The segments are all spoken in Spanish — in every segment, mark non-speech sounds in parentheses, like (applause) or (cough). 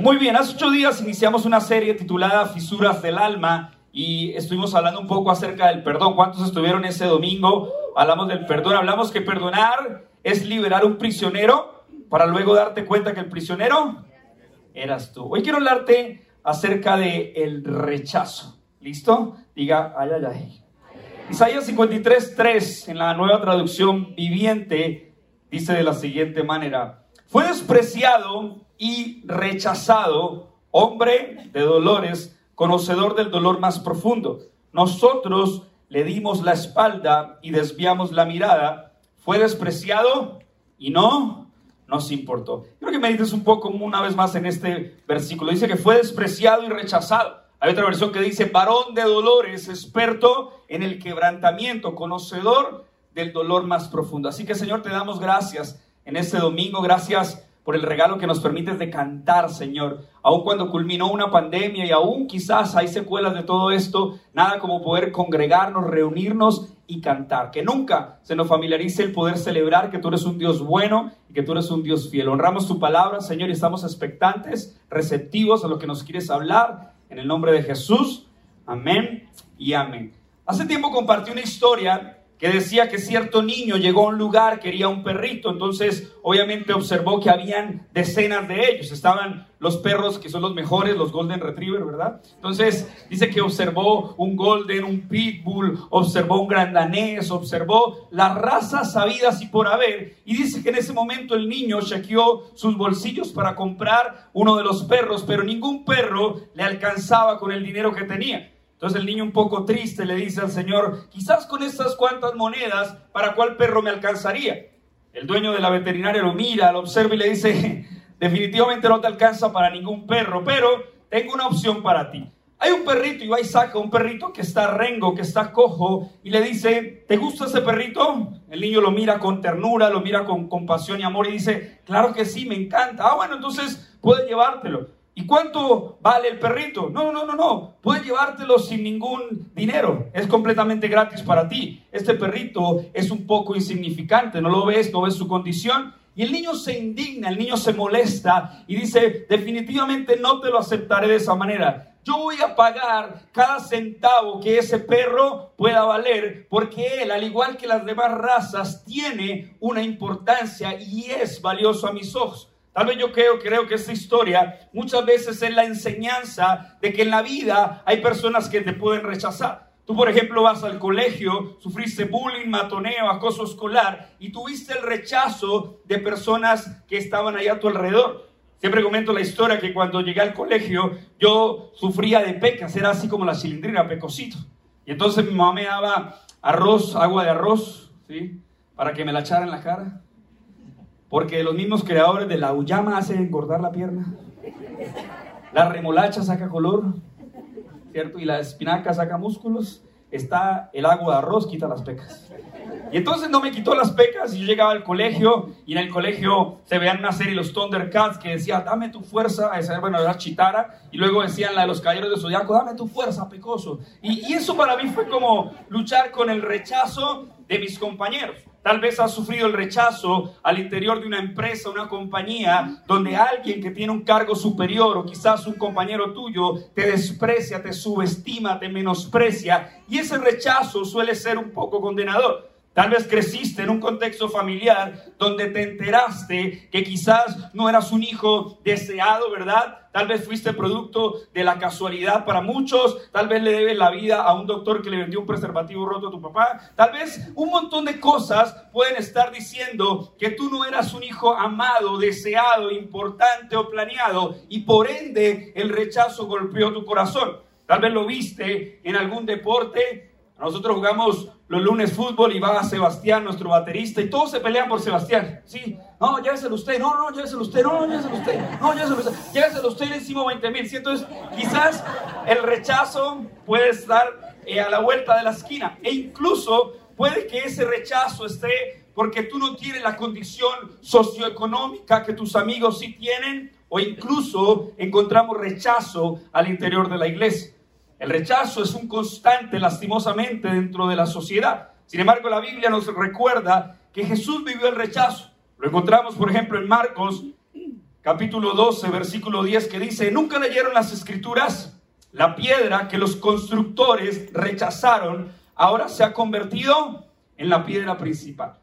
Muy bien, hace ocho días iniciamos una serie titulada Fisuras del Alma y estuvimos hablando un poco acerca del perdón. ¿Cuántos estuvieron ese domingo? Hablamos del perdón, hablamos que perdonar es liberar un prisionero para luego darte cuenta que el prisionero eras tú. Hoy quiero hablarte acerca de el rechazo. ¿Listo? Diga, ay, ay, ay. Isaías 53, 3 en la nueva traducción viviente dice de la siguiente manera, fue despreciado y rechazado, hombre de dolores, conocedor del dolor más profundo. Nosotros le dimos la espalda y desviamos la mirada. Fue despreciado y no nos importó. Quiero que medites un poco una vez más en este versículo. Dice que fue despreciado y rechazado. Hay otra versión que dice, varón de dolores, experto en el quebrantamiento, conocedor del dolor más profundo. Así que Señor, te damos gracias en este domingo. Gracias por el regalo que nos permites de cantar, Señor. Aun cuando culminó una pandemia y aún quizás hay secuelas de todo esto, nada como poder congregarnos, reunirnos y cantar. Que nunca se nos familiarice el poder celebrar que tú eres un Dios bueno y que tú eres un Dios fiel. Honramos tu palabra, Señor, y estamos expectantes, receptivos a lo que nos quieres hablar. En el nombre de Jesús, amén y amén. Hace tiempo compartí una historia que decía que cierto niño llegó a un lugar, quería un perrito, entonces obviamente observó que habían decenas de ellos, estaban los perros que son los mejores, los Golden Retriever, ¿verdad? Entonces dice que observó un Golden, un Pitbull, observó un Gran Danés, observó las razas sabidas y por haber, y dice que en ese momento el niño chequeó sus bolsillos para comprar uno de los perros, pero ningún perro le alcanzaba con el dinero que tenía. Entonces el niño un poco triste le dice al Señor, quizás con estas cuantas monedas, ¿para cuál perro me alcanzaría? El dueño de la veterinaria lo mira, lo observa y le dice, (laughs) definitivamente no te alcanza para ningún perro, pero tengo una opción para ti. Hay un perrito y va y saca un perrito que está rengo, que está cojo, y le dice, ¿te gusta ese perrito? El niño lo mira con ternura, lo mira con compasión y amor y dice, claro que sí, me encanta. Ah, bueno, entonces puedes llevártelo. ¿Y cuánto vale el perrito? No, no, no, no. Puedes llevártelo sin ningún dinero. Es completamente gratis para ti. Este perrito es un poco insignificante. No lo ves, no ves su condición. Y el niño se indigna, el niño se molesta y dice, definitivamente no te lo aceptaré de esa manera. Yo voy a pagar cada centavo que ese perro pueda valer, porque él, al igual que las demás razas, tiene una importancia y es valioso a mis ojos. Tal vez yo creo, creo que esta historia muchas veces es la enseñanza de que en la vida hay personas que te pueden rechazar. Tú, por ejemplo, vas al colegio, sufriste bullying, matoneo, acoso escolar y tuviste el rechazo de personas que estaban ahí a tu alrededor. Siempre comento la historia que cuando llegué al colegio yo sufría de pecas, era así como la cilindrina, pecosito. Y entonces mi mamá me daba arroz, agua de arroz, ¿sí? Para que me la echara en la cara. Porque los mismos creadores de la uyama hacen engordar la pierna. La remolacha saca color, ¿cierto? Y la espinaca saca músculos. Está el agua de arroz, quita las pecas. Y entonces no me quitó las pecas y yo llegaba al colegio y en el colegio se veían una serie los Thundercats que decía, dame tu fuerza, esa, bueno, era Chitara, y luego decían la de los caballeros de Zodiaco, dame tu fuerza, pecoso. Y, y eso para mí fue como luchar con el rechazo de mis compañeros. Tal vez has sufrido el rechazo al interior de una empresa, una compañía, donde alguien que tiene un cargo superior o quizás un compañero tuyo te desprecia, te subestima, te menosprecia. Y ese rechazo suele ser un poco condenador. Tal vez creciste en un contexto familiar donde te enteraste que quizás no eras un hijo deseado, ¿verdad? Tal vez fuiste producto de la casualidad para muchos. Tal vez le debes la vida a un doctor que le vendió un preservativo roto a tu papá. Tal vez un montón de cosas pueden estar diciendo que tú no eras un hijo amado, deseado, importante o planeado y por ende el rechazo golpeó tu corazón. Tal vez lo viste en algún deporte nosotros jugamos los lunes fútbol y va Sebastián, nuestro baterista, y todos se pelean por Sebastián. Sí, no, lléveselo usted, no, no, lléveselo usted, no, no, lléveselo usted, no, lléveselo usted, lléveselo usted y le hicimos 20 mil. Entonces, quizás el rechazo puede estar eh, a la vuelta de la esquina, e incluso puede que ese rechazo esté porque tú no tienes la condición socioeconómica que tus amigos sí tienen, o incluso encontramos rechazo al interior de la iglesia. El rechazo es un constante, lastimosamente, dentro de la sociedad. Sin embargo, la Biblia nos recuerda que Jesús vivió el rechazo. Lo encontramos, por ejemplo, en Marcos capítulo 12, versículo 10, que dice, ¿nunca leyeron las escrituras? La piedra que los constructores rechazaron ahora se ha convertido en la piedra principal.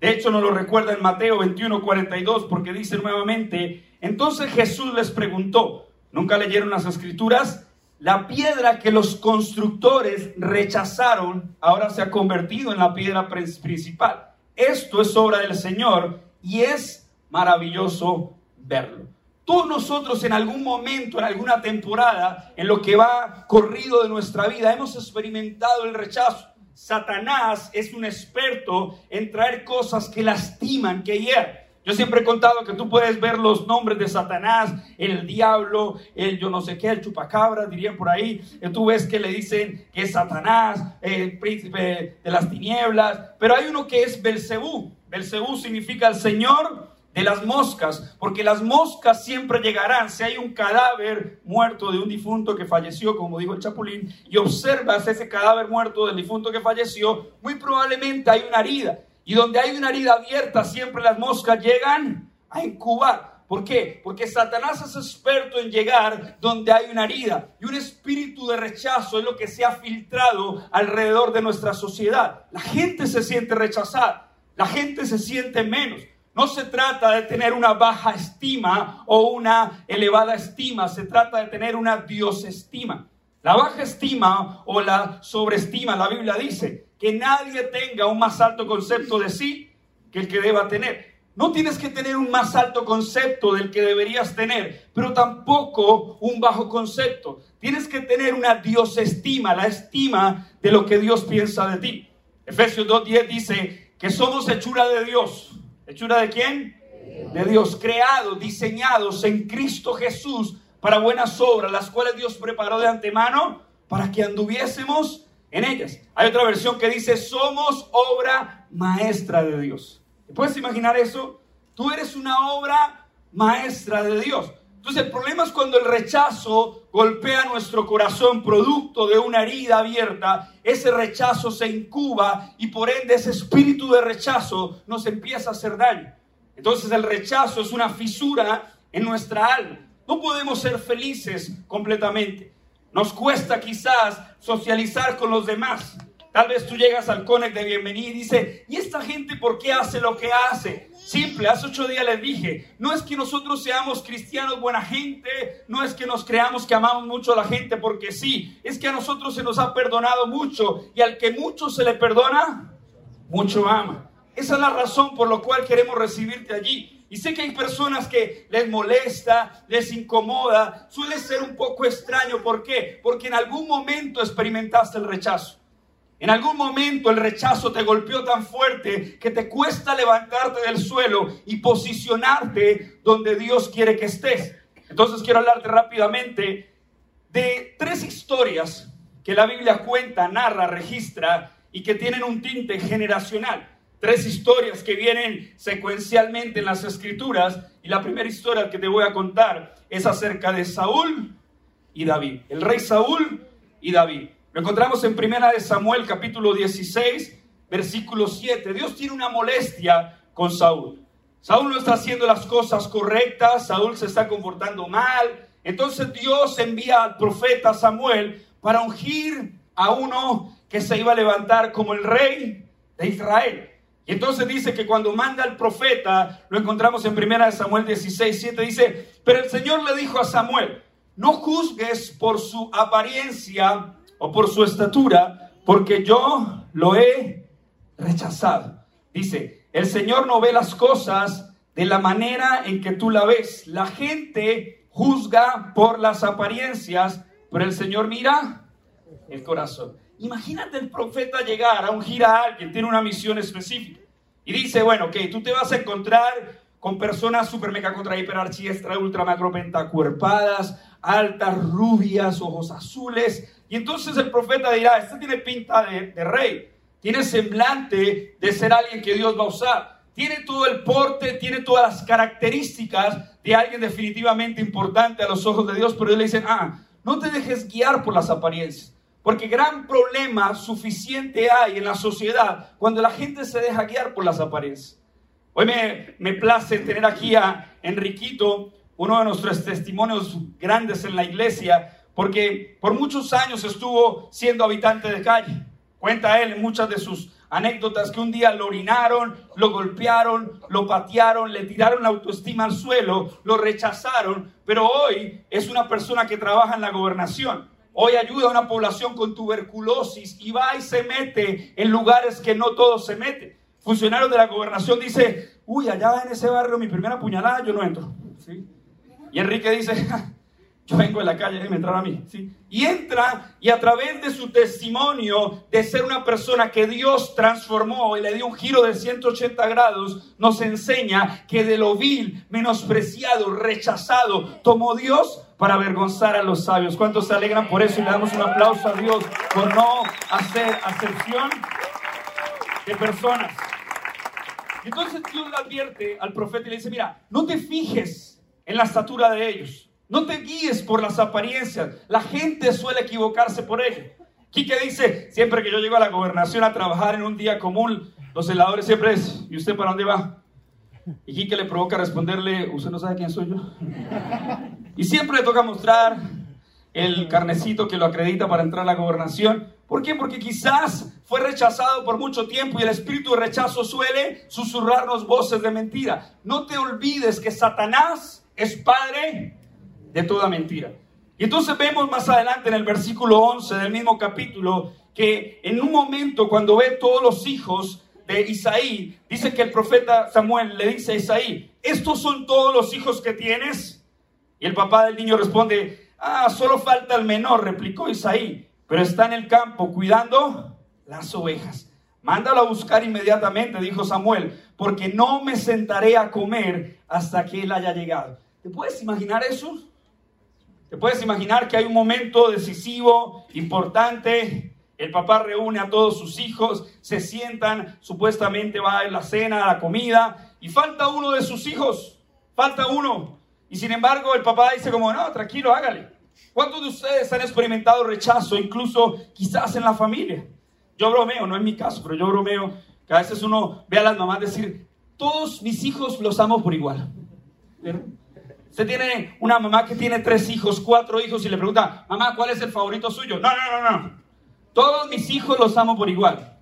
De hecho, nos lo recuerda en Mateo 21, 42, porque dice nuevamente, entonces Jesús les preguntó, ¿nunca leyeron las escrituras? La piedra que los constructores rechazaron ahora se ha convertido en la piedra principal. Esto es obra del Señor y es maravilloso verlo. Todos nosotros en algún momento, en alguna temporada, en lo que va corrido de nuestra vida, hemos experimentado el rechazo. Satanás es un experto en traer cosas que lastiman, que hieran. Yo siempre he contado que tú puedes ver los nombres de Satanás, el diablo, el yo no sé qué, el chupacabra, dirían por ahí. Tú ves que le dicen que es Satanás, el príncipe de las tinieblas. Pero hay uno que es Belcebú. Belcebú significa el Señor de las moscas, porque las moscas siempre llegarán. Si hay un cadáver muerto de un difunto que falleció, como dijo el Chapulín, y observas ese cadáver muerto del difunto que falleció, muy probablemente hay una herida. Y donde hay una herida abierta, siempre las moscas llegan a incubar. ¿Por qué? Porque Satanás es experto en llegar donde hay una herida. Y un espíritu de rechazo es lo que se ha filtrado alrededor de nuestra sociedad. La gente se siente rechazada. La gente se siente menos. No se trata de tener una baja estima o una elevada estima. Se trata de tener una diosestima. La baja estima o la sobreestima, la Biblia dice, que nadie tenga un más alto concepto de sí que el que deba tener. No tienes que tener un más alto concepto del que deberías tener, pero tampoco un bajo concepto. Tienes que tener una Dios estima, la estima de lo que Dios piensa de ti. Efesios 2.10 dice que somos hechura de Dios. ¿Hechura de quién? De Dios, creados, diseñados en Cristo Jesús para buenas obras, las cuales Dios preparó de antemano para que anduviésemos en ellas. Hay otra versión que dice, somos obra maestra de Dios. ¿Te puedes imaginar eso? Tú eres una obra maestra de Dios. Entonces el problema es cuando el rechazo golpea nuestro corazón producto de una herida abierta, ese rechazo se incuba y por ende ese espíritu de rechazo nos empieza a hacer daño. Entonces el rechazo es una fisura en nuestra alma. No podemos ser felices completamente. Nos cuesta quizás socializar con los demás. Tal vez tú llegas al Conec de bienvenida y dice, ¿y esta gente por qué hace lo que hace? Simple, hace ocho días les dije, no es que nosotros seamos cristianos buena gente, no es que nos creamos que amamos mucho a la gente porque sí, es que a nosotros se nos ha perdonado mucho y al que mucho se le perdona, mucho ama. Esa es la razón por la cual queremos recibirte allí. Y sé que hay personas que les molesta, les incomoda, suele ser un poco extraño. ¿Por qué? Porque en algún momento experimentaste el rechazo. En algún momento el rechazo te golpeó tan fuerte que te cuesta levantarte del suelo y posicionarte donde Dios quiere que estés. Entonces quiero hablarte rápidamente de tres historias que la Biblia cuenta, narra, registra y que tienen un tinte generacional tres historias que vienen secuencialmente en las escrituras. Y la primera historia que te voy a contar es acerca de Saúl y David. El rey Saúl y David. Lo encontramos en primera de Samuel capítulo 16, versículo 7. Dios tiene una molestia con Saúl. Saúl no está haciendo las cosas correctas, Saúl se está comportando mal. Entonces Dios envía al profeta Samuel para ungir a uno que se iba a levantar como el rey de Israel. Y entonces dice que cuando manda al profeta, lo encontramos en 1 Samuel 16, 7, dice, pero el Señor le dijo a Samuel, no juzgues por su apariencia o por su estatura, porque yo lo he rechazado. Dice, el Señor no ve las cosas de la manera en que tú la ves. La gente juzga por las apariencias, pero el Señor mira el corazón. Imagínate el profeta llegar a ungir a alguien, tiene una misión específica. Y dice, bueno, ok, tú te vas a encontrar con personas super mega contra hiper archiestra, ultra macro pentacuerpadas, altas, rubias, ojos azules. Y entonces el profeta dirá, este tiene pinta de, de rey, tiene semblante de ser alguien que Dios va a usar. Tiene todo el porte, tiene todas las características de alguien definitivamente importante a los ojos de Dios, pero ellos le dicen, ah, no te dejes guiar por las apariencias. Porque gran problema suficiente hay en la sociedad cuando la gente se deja guiar por las apariencias. Hoy me, me place tener aquí a Enriquito uno de nuestros testimonios grandes en la iglesia, porque por muchos años estuvo siendo habitante de calle. Cuenta él en muchas de sus anécdotas que un día lo orinaron, lo golpearon, lo patearon, le tiraron la autoestima al suelo, lo rechazaron, pero hoy es una persona que trabaja en la gobernación. Hoy ayuda a una población con tuberculosis y va y se mete en lugares que no todos se meten. Funcionario de la gobernación dice, uy, allá en ese barrio mi primera puñalada, yo no entro. Y Enrique dice, yo vengo de la calle, déjeme entrar a mí. ¿sí? Y entra y a través de su testimonio de ser una persona que Dios transformó y le dio un giro de 180 grados, nos enseña que de lo vil, menospreciado, rechazado, tomó Dios para avergonzar a los sabios. ¿Cuántos se alegran por eso? Y le damos un aplauso a Dios por no hacer acepción de personas. Entonces Dios le advierte al profeta y le dice, mira, no te fijes en la estatura de ellos no te guíes por las apariencias. La gente suele equivocarse por ello. Quique dice, siempre que yo llego a la gobernación a trabajar en un día común, los celadores siempre es, ¿y usted para dónde va? Y Quique le provoca responderle, ¿usted no sabe quién soy yo? Y siempre le toca mostrar el carnecito que lo acredita para entrar a la gobernación. ¿Por qué? Porque quizás fue rechazado por mucho tiempo y el espíritu de rechazo suele susurrarnos voces de mentira. No te olvides que Satanás es padre de toda mentira. Y entonces vemos más adelante en el versículo 11 del mismo capítulo que en un momento cuando ve todos los hijos de Isaí, dice que el profeta Samuel le dice a Isaí, ¿estos son todos los hijos que tienes? Y el papá del niño responde, ah, solo falta el menor, replicó Isaí, pero está en el campo cuidando las ovejas. Mándalo a buscar inmediatamente, dijo Samuel, porque no me sentaré a comer hasta que él haya llegado. ¿Te puedes imaginar eso? Te puedes imaginar que hay un momento decisivo, importante. El papá reúne a todos sus hijos, se sientan, supuestamente va a la cena, a la comida, y falta uno de sus hijos, falta uno. Y sin embargo el papá dice como, no, tranquilo, hágale. ¿Cuántos de ustedes han experimentado rechazo, incluso quizás en la familia? Yo bromeo, no es mi caso, pero yo bromeo que a veces uno ve a las mamás decir, todos mis hijos los amo por igual. Usted tiene una mamá que tiene tres hijos, cuatro hijos y le pregunta, mamá, ¿cuál es el favorito suyo? No, no, no, no. Todos mis hijos los amo por igual.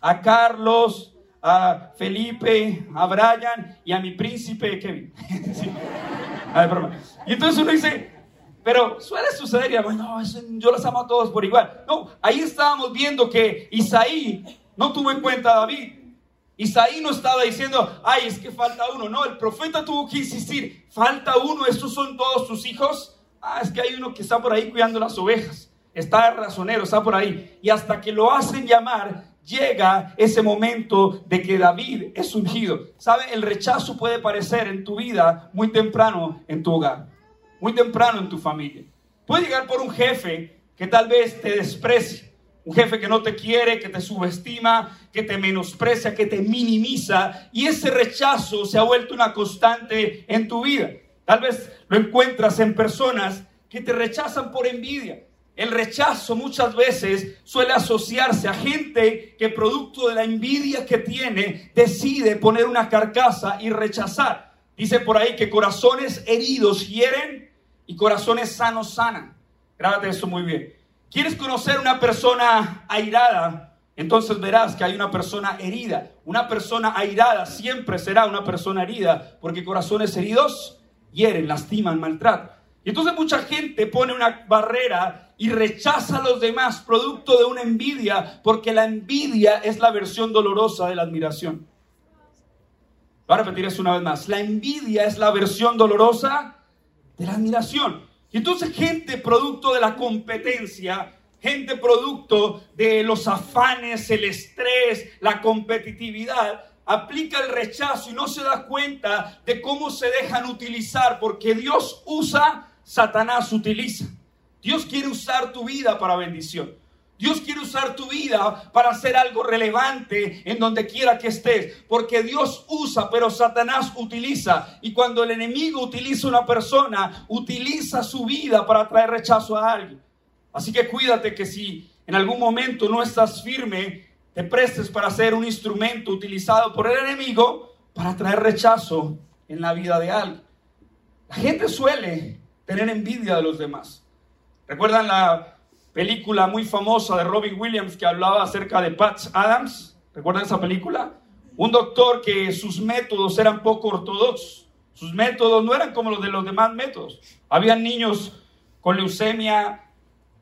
A Carlos, a Felipe, a Brian y a mi príncipe Kevin. (laughs) a ver, broma. Y entonces uno dice, pero suele suceder y bueno, yo los amo a todos por igual. No, ahí estábamos viendo que Isaí no tuvo en cuenta a David. Isaí no estaba diciendo, ay, es que falta uno. No, el profeta tuvo que insistir, falta uno, estos son todos sus hijos. Ah, es que hay uno que está por ahí cuidando las ovejas. Está razonero, está por ahí. Y hasta que lo hacen llamar, llega ese momento de que David es ungido. ¿Sabe? El rechazo puede parecer en tu vida muy temprano en tu hogar, muy temprano en tu familia. Puede llegar por un jefe que tal vez te desprecie un jefe que no te quiere, que te subestima, que te menosprecia, que te minimiza. Y ese rechazo se ha vuelto una constante en tu vida. Tal vez lo encuentras en personas que te rechazan por envidia. El rechazo muchas veces suele asociarse a gente que producto de la envidia que tiene decide poner una carcasa y rechazar. Dice por ahí que corazones heridos hieren y corazones sanos sanan. Grábate eso muy bien. ¿Quieres conocer una persona airada? Entonces verás que hay una persona herida. Una persona airada siempre será una persona herida, porque corazones heridos hieren, lastiman, maltratan. Y entonces mucha gente pone una barrera y rechaza a los demás producto de una envidia, porque la envidia es la versión dolorosa de la admiración. Voy a repetir eso una vez más. La envidia es la versión dolorosa de la admiración. Y entonces gente producto de la competencia, gente producto de los afanes, el estrés, la competitividad, aplica el rechazo y no se da cuenta de cómo se dejan utilizar, porque Dios usa, Satanás utiliza. Dios quiere usar tu vida para bendición. Dios quiere usar tu vida para hacer algo relevante en donde quiera que estés, porque Dios usa, pero Satanás utiliza. Y cuando el enemigo utiliza una persona, utiliza su vida para traer rechazo a alguien. Así que cuídate que si en algún momento no estás firme, te prestes para ser un instrumento utilizado por el enemigo para traer rechazo en la vida de alguien. La gente suele tener envidia de los demás. ¿Recuerdan la película muy famosa de Robin Williams que hablaba acerca de Patch Adams? ¿Recuerdan esa película? Un doctor que sus métodos eran poco ortodoxos. Sus métodos no eran como los de los demás métodos. Habían niños con leucemia,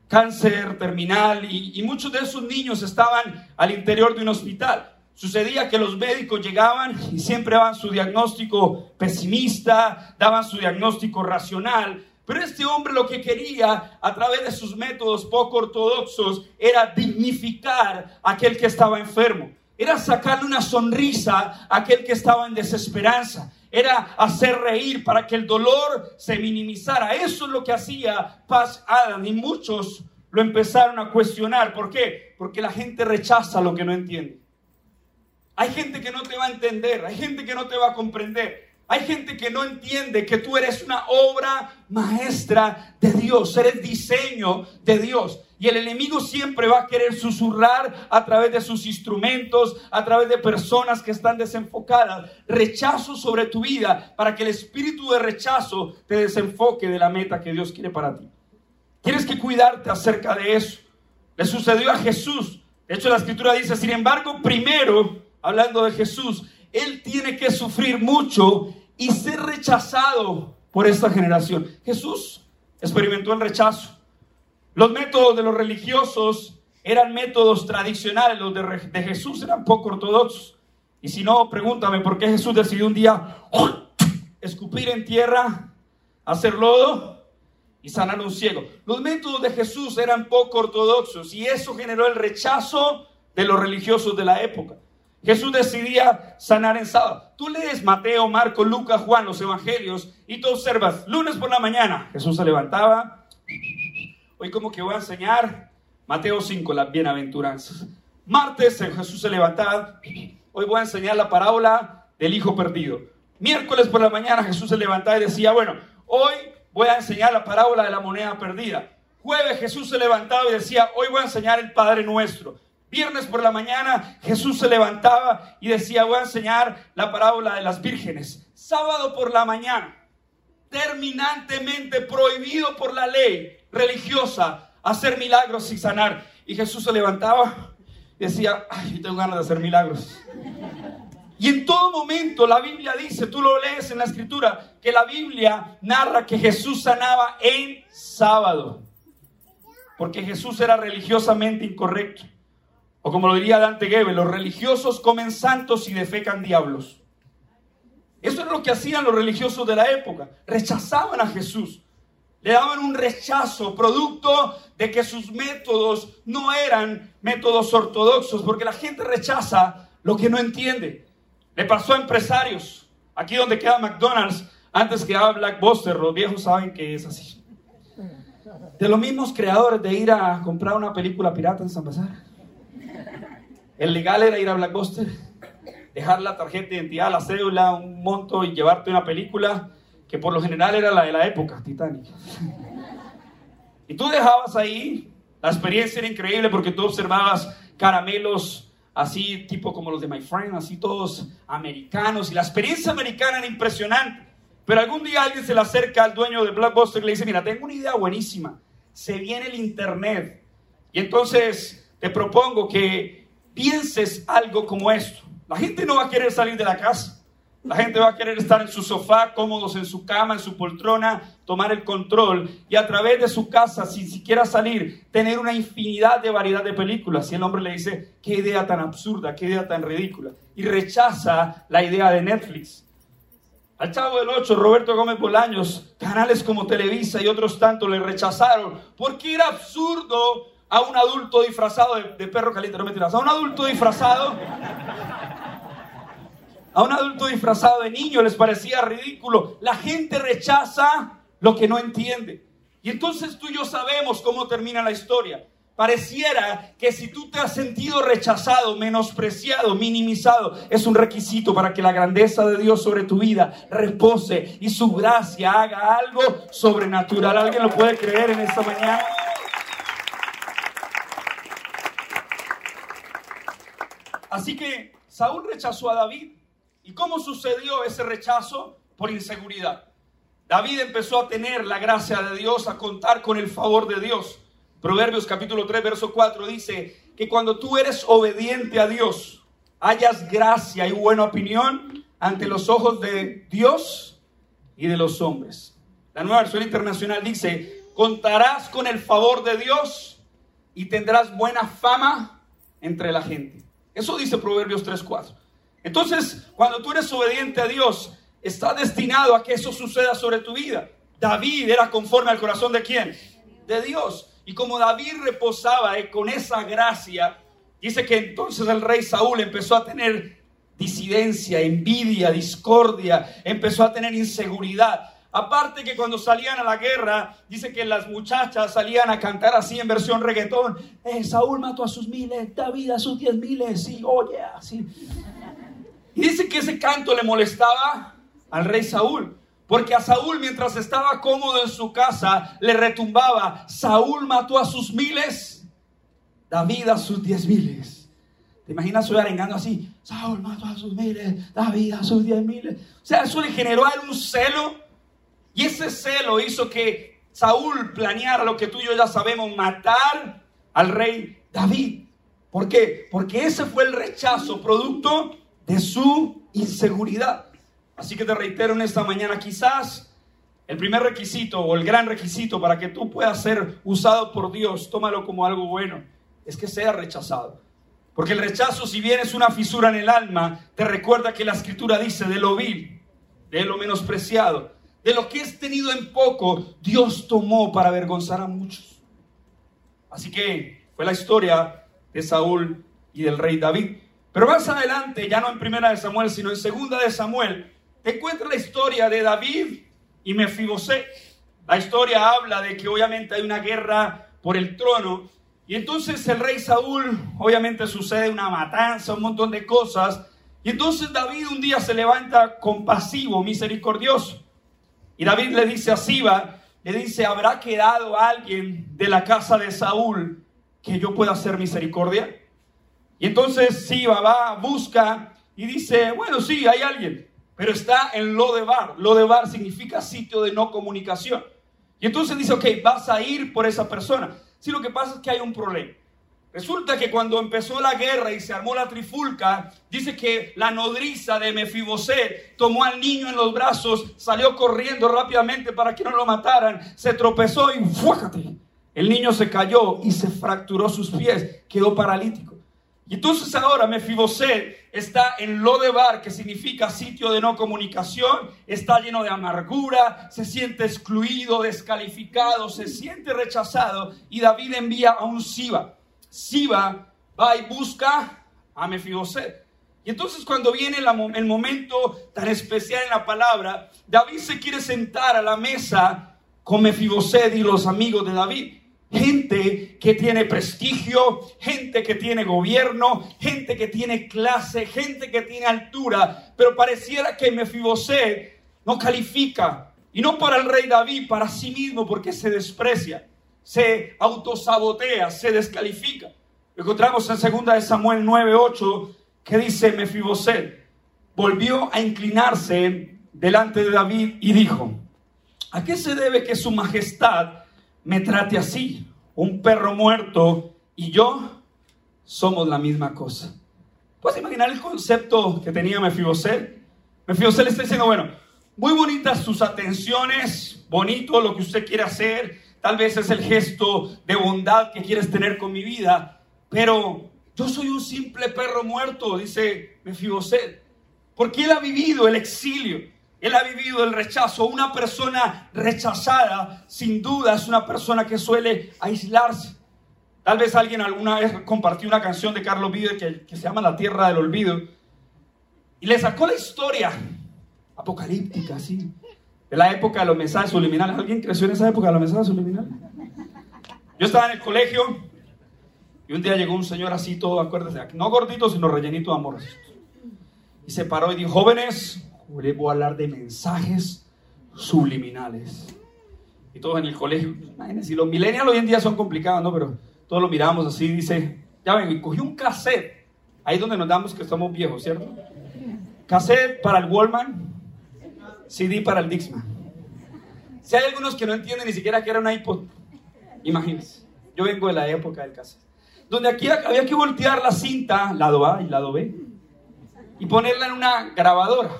cáncer terminal y, y muchos de esos niños estaban al interior de un hospital. Sucedía que los médicos llegaban y siempre daban su diagnóstico pesimista, daban su diagnóstico racional, pero este hombre lo que quería a través de sus métodos poco ortodoxos era dignificar a aquel que estaba enfermo, era sacarle una sonrisa a aquel que estaba en desesperanza, era hacer reír para que el dolor se minimizara. Eso es lo que hacía Paz Adam y muchos lo empezaron a cuestionar. ¿Por qué? Porque la gente rechaza lo que no entiende. Hay gente que no te va a entender, hay gente que no te va a comprender. Hay gente que no entiende que tú eres una obra maestra de Dios, eres diseño de Dios. Y el enemigo siempre va a querer susurrar a través de sus instrumentos, a través de personas que están desenfocadas, rechazo sobre tu vida para que el espíritu de rechazo te desenfoque de la meta que Dios quiere para ti. Tienes que cuidarte acerca de eso. Le sucedió a Jesús. De hecho, la escritura dice, sin embargo, primero hablando de Jesús, Él tiene que sufrir mucho y ser rechazado por esta generación. Jesús experimentó el rechazo. Los métodos de los religiosos eran métodos tradicionales, los de, Jesús eran poco ortodoxos. Y si no, pregúntame por qué Jesús decidió un día escupir en tierra, hacer lodo y sanar un ciego. Los métodos de Jesús eran poco ortodoxos y eso generó el rechazo de los religiosos de la época. Jesús decidía sanar en sábado. Tú lees Mateo, Marco, Lucas, Juan, los evangelios y tú observas, lunes por la mañana, Jesús se levantaba. Hoy como que voy a enseñar Mateo 5, las bienaventuranzas. Martes Jesús se levantaba. Hoy voy a enseñar la parábola del hijo perdido. Miércoles por la mañana Jesús se levantaba y decía, bueno, hoy voy a enseñar la parábola de la moneda perdida. Jueves Jesús se levantaba y decía, hoy voy a enseñar el Padre Nuestro. Viernes por la mañana Jesús se levantaba y decía, voy a enseñar la parábola de las vírgenes. Sábado por la mañana, terminantemente prohibido por la ley religiosa hacer milagros y sanar. Y Jesús se levantaba y decía, ay, tengo ganas de hacer milagros. Y en todo momento la Biblia dice, tú lo lees en la escritura, que la Biblia narra que Jesús sanaba en sábado. Porque Jesús era religiosamente incorrecto. O como lo diría Dante Gebel, los religiosos comen santos y defecan diablos. Eso es lo que hacían los religiosos de la época. Rechazaban a Jesús. Le daban un rechazo producto de que sus métodos no eran métodos ortodoxos, porque la gente rechaza lo que no entiende. Le pasó a empresarios. Aquí donde queda McDonald's, antes quedaba Blackbuster, los viejos saben que es así. De los mismos creadores de ir a comprar una película pirata en San Bazar. El legal era ir a Blackbuster, dejar la tarjeta de identidad, la cédula, un monto y llevarte una película que por lo general era la de la época, Titanic. Y tú dejabas ahí, la experiencia era increíble porque tú observabas caramelos así, tipo como los de My Friend, así todos americanos, y la experiencia americana era impresionante. Pero algún día alguien se le acerca al dueño de Blackbuster y le dice, mira, tengo una idea buenísima, se viene el Internet. Y entonces te propongo que pienses algo como esto. La gente no va a querer salir de la casa. La gente va a querer estar en su sofá, cómodos en su cama, en su poltrona, tomar el control y a través de su casa, sin siquiera salir, tener una infinidad de variedad de películas. Y el hombre le dice, qué idea tan absurda, qué idea tan ridícula. Y rechaza la idea de Netflix. Al Chavo del 8, Roberto Gómez Bolaños, canales como Televisa y otros tantos le rechazaron porque era absurdo a un adulto disfrazado de, perro caliente, no me tiras, a un adulto disfrazado, a un adulto disfrazado de niño les parecía ridículo. La gente rechaza lo que no entiende. Y entonces tú y yo sabemos cómo termina la historia. Pareciera que si tú te has sentido rechazado, menospreciado, minimizado, es un requisito para que la grandeza de Dios sobre tu vida repose y su gracia haga algo sobrenatural. ¿Alguien lo puede creer en esta mañana? Así que Saúl rechazó a David. ¿Y cómo sucedió ese rechazo? Por inseguridad. David empezó a tener la gracia de Dios, a contar con el favor de Dios. Proverbios capítulo 3, verso 4 dice que cuando tú eres obediente a Dios, hayas gracia y buena opinión ante los ojos de Dios y de los hombres. La nueva versión internacional dice, contarás con el favor de Dios y tendrás buena fama entre la gente. Eso dice Proverbios 3.4. Entonces, cuando tú eres obediente a Dios, está destinado a que eso suceda sobre tu vida. David era conforme al corazón de quién? De Dios. Y como David reposaba eh, con esa gracia, dice que entonces el rey Saúl empezó a tener disidencia, envidia, discordia, empezó a tener inseguridad. Aparte que cuando salían a la guerra, dice que las muchachas salían a cantar así en versión reggaetón. Eh, Saúl mató a sus miles, David a sus diez miles, sí, oye, así. Y dice que ese canto le molestaba al rey Saúl. Porque a Saúl, mientras estaba cómodo en su casa, le retumbaba, Saúl mató a sus miles, David a sus diez miles. ¿Te imaginas su arengando así? Saúl mató a sus miles, David a sus diez miles. O sea, eso le generó a él un celo. Y ese celo hizo que Saúl planeara lo que tú y yo ya sabemos, matar al rey David. ¿Por qué? Porque ese fue el rechazo producto de su inseguridad. Así que te reitero en esta mañana, quizás el primer requisito o el gran requisito para que tú puedas ser usado por Dios, tómalo como algo bueno, es que sea rechazado. Porque el rechazo, si bien es una fisura en el alma, te recuerda que la escritura dice de lo vil, de lo menospreciado, de lo que es tenido en poco, Dios tomó para avergonzar a muchos. Así que fue la historia de Saúl y del rey David. Pero más adelante, ya no en primera de Samuel, sino en segunda de Samuel, encuentra la historia de David y Mefiboset. La historia habla de que obviamente hay una guerra por el trono y entonces el rey Saúl, obviamente sucede una matanza, un montón de cosas. Y entonces David un día se levanta compasivo, misericordioso. Y David le dice a Siba, le dice, ¿habrá quedado alguien de la casa de Saúl que yo pueda hacer misericordia? Y entonces Siba va, busca y dice, bueno, sí, hay alguien pero está en Lodebar. Lodebar significa sitio de no comunicación. Y entonces dice, ok, vas a ir por esa persona. Si lo que pasa es que hay un problema. Resulta que cuando empezó la guerra y se armó la trifulca, dice que la nodriza de Mefiboset tomó al niño en los brazos, salió corriendo rápidamente para que no lo mataran, se tropezó y ¡fuájate! El niño se cayó y se fracturó sus pies, quedó paralítico. Y entonces ahora Mefiboset está en Lodebar, que significa sitio de no comunicación, está lleno de amargura, se siente excluido, descalificado, se siente rechazado y David envía a un Siba. Siba va y busca a Mefiboset. Y entonces cuando viene el momento tan especial en la palabra, David se quiere sentar a la mesa con Mefiboset y los amigos de David. Gente que tiene prestigio, gente que tiene gobierno, gente que tiene clase, gente que tiene altura, pero pareciera que Mefiboset no califica, y no para el rey David, para sí mismo, porque se desprecia, se autosabotea, se descalifica. encontramos en 2 de Samuel 9:8 que dice Mefiboset volvió a inclinarse delante de David y dijo: ¿A qué se debe que su majestad me trate así. Un perro muerto y yo somos la misma cosa. ¿Puedes imaginar el concepto que tenía Mefiboset? Mefiboset le está diciendo, bueno, muy bonitas sus atenciones, bonito lo que usted quiere hacer, tal vez es el gesto de bondad que quieres tener con mi vida, pero yo soy un simple perro muerto, dice Mefiboset, porque él ha vivido el exilio. Él ha vivido el rechazo. Una persona rechazada, sin duda, es una persona que suele aislarse. Tal vez alguien alguna vez compartió una canción de Carlos Vives que, se llama La Tierra del Olvido. Y le sacó la historia apocalíptica, así, de la época de los mensajes subliminales. ¿Alguien creció en esa época de los mensajes subliminales? Yo estaba en el colegio y un día llegó un señor así, todo, acuérdese, no gordito, sino rellenito de amor. Y se paró y dijo, jóvenes, voy a hablar de mensajes subliminales. Y todos en el colegio, imagínense, los millennials hoy en día son complicados, ¿no? Pero todos lo miramos así, dice, ya ven, y cogí un cassette, ahí donde nos damos que estamos viejos, ¿cierto? Cassette para el Wallman, CD para el Dixman. Si hay algunos que no entienden ni siquiera que era un iPod, imagínense. Yo vengo de la época del cassette. Donde aquí había que voltear la cinta, lado A y lado B, y ponerla en una grabadora.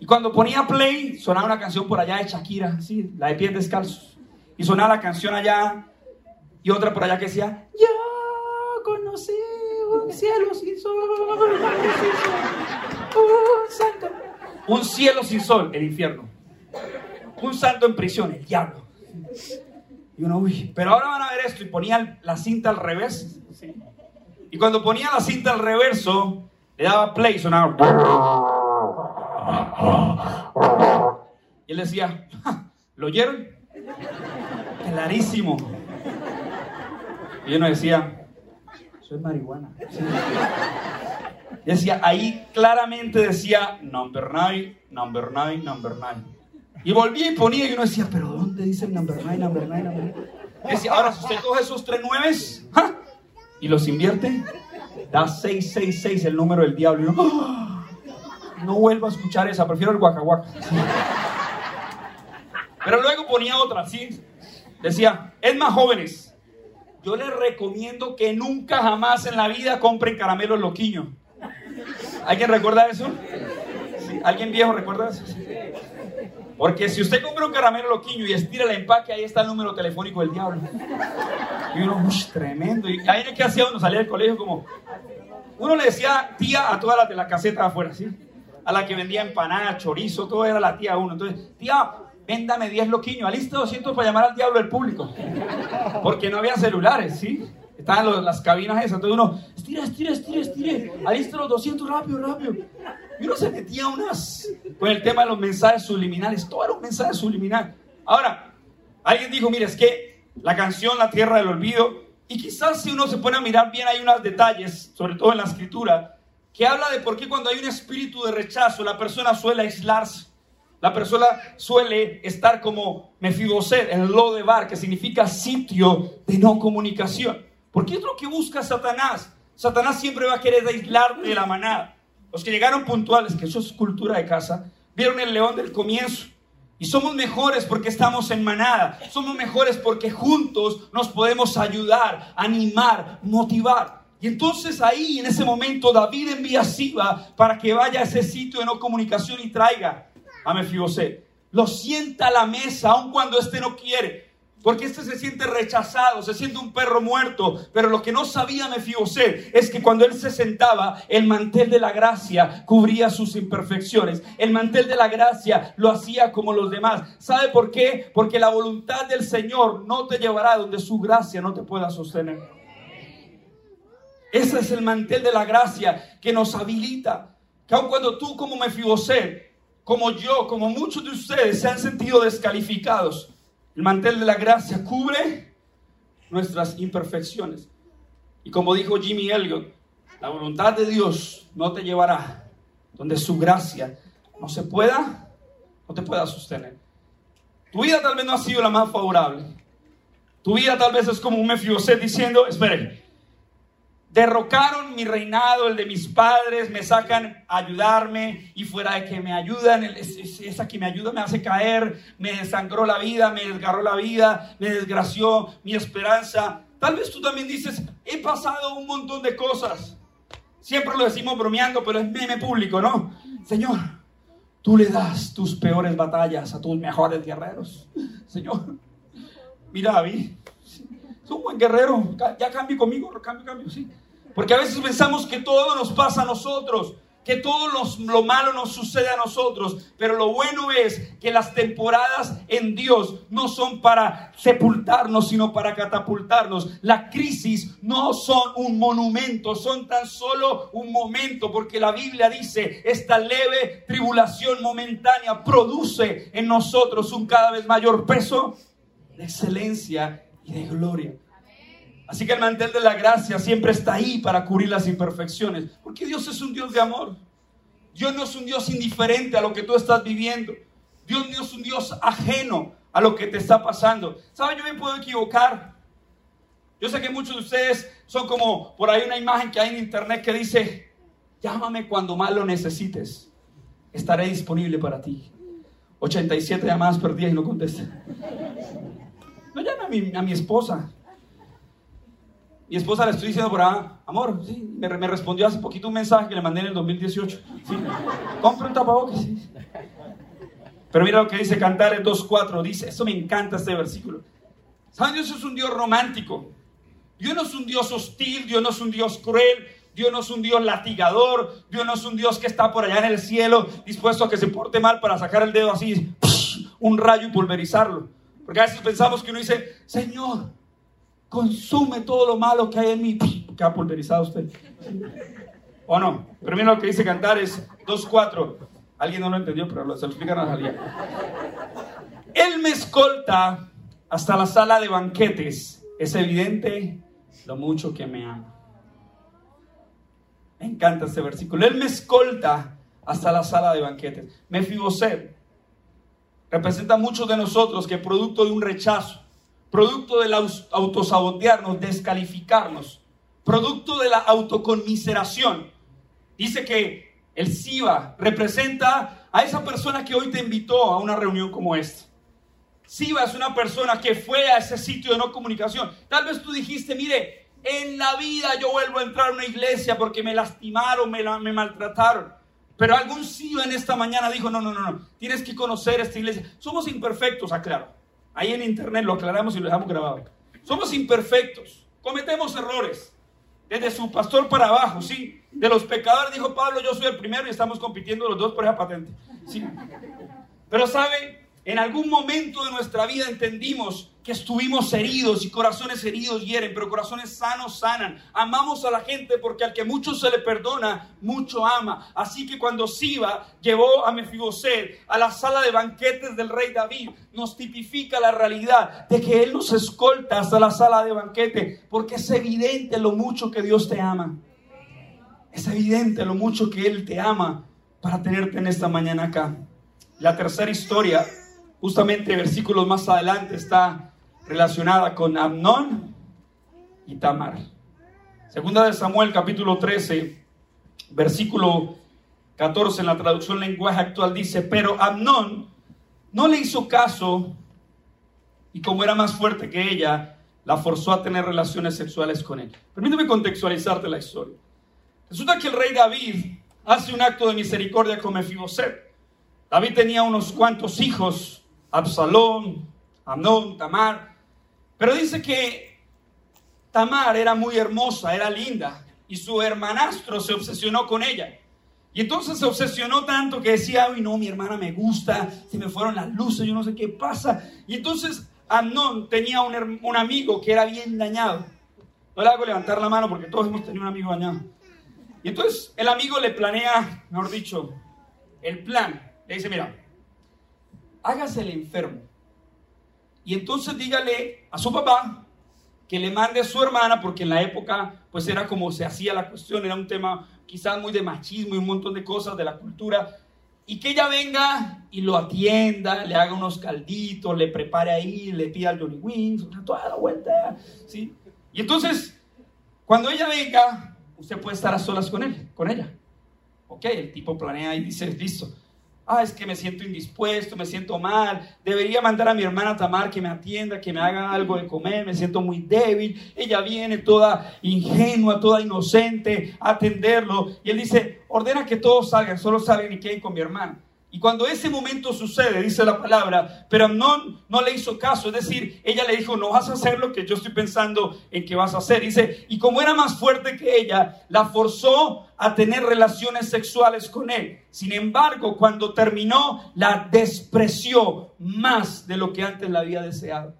Y cuando ponía play, sonaba una canción por allá de Shakira, sí, la de pies descalzos. Y sonaba la canción allá, y otra por allá que decía, yo conocí un cielo sin sol, un santo. Un cielo sin sol, el infierno. Un santo en prisión, el diablo. Y uno, uy, pero ahora van a ver esto. Y ponía la cinta al revés. Y cuando ponía la cinta al reverso, le daba play, sonaba. Y él decía, (laughs) ¿lo oyeron? Clarísimo. Y uno decía, soy marihuana. Decía, ahí claramente decía, number nine, number nine, number nine. Y volvía y ponía y uno decía, pero ¿dónde dice number nine, number nine, number nine? Decía, ahora si usted coge esos tres nueves y los invierte, da 666 el número del diablo. Y uno, ¡ah! no vuelvo a escuchar esa, prefiero el guacahuaca. Pero luego ponía otra, ¿sí? Decía, es más jóvenes, yo les recomiendo que nunca jamás en la vida compren caramelos loquiños. ¿Alguien recuerda eso? ¿Alguien viejo recuerda eso? Porque si usted compra un caramelo loquiño y estira el empaque, ahí está el número telefónico del diablo. Y uno, tremendo. Y ahí que hacía uno salía del colegio como... Uno le decía tía a todas las de la caseta afuera, ¿sí? A la que vendía empanada, chorizo, todo era la tía uno. Entonces, tía, véndame 10 loquiños, alista 200 para llamar al diablo del público. Porque no había celulares, ¿sí? Estaban las cabinas esas. Entonces uno, estira, estira, estira, estira. Alista los 200 rápido, rápido. Y uno se metía unas con el tema de los mensajes subliminales. Todo era un mensaje subliminal. Ahora, alguien dijo, mire, es que la canción La Tierra del Olvido, y quizás si uno se pone a mirar bien hay unos detalles, sobre todo en la escritura, que habla de por qué cuando hay un espíritu de rechazo la persona suele aislarse. La persona suele estar como Mefiboset, el lo de bar, que significa sitio de no comunicación. Porque es lo que busca Satanás. Satanás siempre va a querer aislar de la manada. Los que llegaron puntuales, que eso es cultura de casa, vieron el león del comienzo. Y somos mejores porque estamos en manada. Somos mejores porque juntos nos podemos ayudar, animar, motivar. Y entonces ahí, en ese momento, David envía a Siba para que vaya a ese sitio de no comunicación y traiga a Mefiboset. Lo sienta a la mesa, aun cuando éste no quiere. Porque este se siente rechazado, se siente un perro muerto. Pero lo que no sabía Mefiboset es que cuando él se sentaba, el mantel de la gracia cubría sus imperfecciones. El mantel de la gracia lo hacía como los demás. ¿Sabe por qué? Porque la voluntad del Señor no te llevará donde su gracia no te pueda sostener. Ese es el mantel de la gracia que nos habilita. Que aun cuando tú como Mefiboset, como yo, como muchos de ustedes se han sentido descalificados, el mantel de la gracia cubre nuestras imperfecciones. Y como dijo Jimmy Elliot, la voluntad de Dios no te llevará donde su gracia no se pueda, no te pueda sostener. Tu vida tal vez no ha sido la más favorable. Tu vida tal vez es como un Mefiboset diciendo, espere, derrocaron mi reinado, el de mis padres, me sacan a ayudarme y fuera de que me ayudan, esa que me ayuda me hace caer, me desangró la vida, me desgarró la vida, me desgració mi esperanza. Tal vez tú también dices, he pasado un montón de cosas. Siempre lo decimos bromeando, pero es meme público, ¿no? Señor, tú le das tus peores batallas a tus mejores guerreros. Señor, mira David, es un buen guerrero, ya cambio conmigo, cambio, cambio, sí. Porque a veces pensamos que todo nos pasa a nosotros, que todo lo malo nos sucede a nosotros, pero lo bueno es que las temporadas en Dios no son para sepultarnos, sino para catapultarnos. La crisis no son un monumento, son tan solo un momento, porque la Biblia dice, esta leve tribulación momentánea produce en nosotros un cada vez mayor peso de excelencia y de gloria. Así que el mantel de la gracia siempre está ahí para cubrir las imperfecciones. Porque Dios es un Dios de amor. Dios no es un Dios indiferente a lo que tú estás viviendo. Dios no es un Dios ajeno a lo que te está pasando. ¿Sabe? Yo me puedo equivocar. Yo sé que muchos de ustedes son como por ahí una imagen que hay en internet que dice, llámame cuando más lo necesites. Estaré disponible para ti. 87 llamadas perdidas y no contesta. No llame a mi esposa. Mi esposa le estoy diciendo por ahí, amor, me, respondió hace poquito un mensaje que le mandé en el 2018. Sí, compre un tapabocas. Sí. Pero mira lo que dice Cantares 2.4. Dice, eso me encanta este versículo. ¿Saben? Dios es un Dios romántico. Dios no es un Dios hostil, Dios no es un Dios cruel, Dios no es un Dios latigador, Dios no es un Dios que está por allá en el cielo dispuesto a que se porte mal para sacar el dedo así, un rayo y pulverizarlo. Porque a veces pensamos que uno dice, Señor, consume todo lo malo que hay en mí. (laughs) Que ha pulverizado usted. ¿O no? Pero mira lo que dice Cantares 2.4. Alguien no lo entendió, pero se lo explican a Jalía. Él me escolta hasta la sala de banquetes. Es evidente lo mucho que me ama. Me encanta este versículo. Él me escolta hasta la sala de banquetes. Mefiboset representa a muchos de nosotros que producto de un rechazo, producto del autosabotearnos, descalificarnos, producto de la autoconmiseración, dice que el SIVA representa a esa persona que hoy te invitó a una reunión como esta. SIVA es una persona que fue a ese sitio de no comunicación. Tal vez tú dijiste, mire, en la vida yo vuelvo a entrar a una iglesia porque me lastimaron, me, me maltrataron. Pero algún SIVA en esta mañana dijo, no, no, no, no, tienes que conocer esta iglesia. Somos imperfectos, aclaro. Ahí en internet lo aclaramos y lo dejamos grabado. Somos imperfectos, cometemos errores. Desde su pastor para abajo, sí. De los pecadores dijo Pablo, yo soy el primero y estamos compitiendo los dos por esa patente. Sí. Pero sabe, en algún momento de nuestra vida entendimos que estuvimos heridos y corazones heridos hieren, pero corazones sanos sanan. Amamos a la gente porque al que mucho se le perdona, mucho ama. Así que cuando Siba llevó a Mefiboset a la sala de banquetes del rey David, nos tipifica la realidad de que él nos escolta hasta la sala de banquete, porque es evidente lo mucho que Dios te ama. Es evidente lo mucho que Él te ama para tenerte en esta mañana acá. La tercera historia justamente versículos más adelante está relacionada con Amnón y Tamar. Segunda de Samuel capítulo 13, versículo 14 en la traducción lenguaje actual dice, pero Amnón no le hizo caso y como era más fuerte que ella, la forzó a tener relaciones sexuales con él. Permíteme contextualizarte la historia. Resulta que el rey David hace un acto de misericordia con Mefiboset. David tenía unos cuantos hijos Absalón, Amnón, Tamar. Pero dice que Tamar era muy hermosa, era linda, y su hermanastro se obsesionó con ella. Y entonces se obsesionó tanto que decía, ay no, mi hermana me gusta, se me fueron las luces, yo no sé qué pasa. Y entonces Amnón tenía un, un amigo que era bien dañado. No le hago levantar la mano porque todos hemos tenido un amigo dañado. Y entonces el amigo le planea, mejor dicho, el plan. Le dice, mira, hágase el enfermo. Y entonces dígale a su papá que le mande a su hermana, porque en la época pues era como se hacía la cuestión, era un tema quizás muy de machismo y un montón de cosas de la cultura, y que ella venga y lo atienda, le haga unos calditos, le prepare ahí, le pida al Johnny Wings, toda la vuelta, ¿sí? Y entonces, cuando ella venga, usted puede estar a solas con él, con ella. Ok, el tipo planea y dice, listo, ah, es que me siento indispuesto, me siento mal, debería mandar a mi hermana Tamar que me atienda, que me haga algo de comer, me siento muy débil, ella viene toda ingenua, toda inocente a atenderlo, y él dice, ordena que todos salgan, solo salgan y queden con mi hermana. Y cuando ese momento sucede, dice la palabra, pero Amnón no le hizo caso, es decir, ella le dijo, no vas a hacer lo que yo estoy pensando en que vas a hacer. Dice, y como era más fuerte que ella, la forzó a tener relaciones sexuales con él. Sin embargo, cuando terminó, la despreció más de lo que antes la había deseado.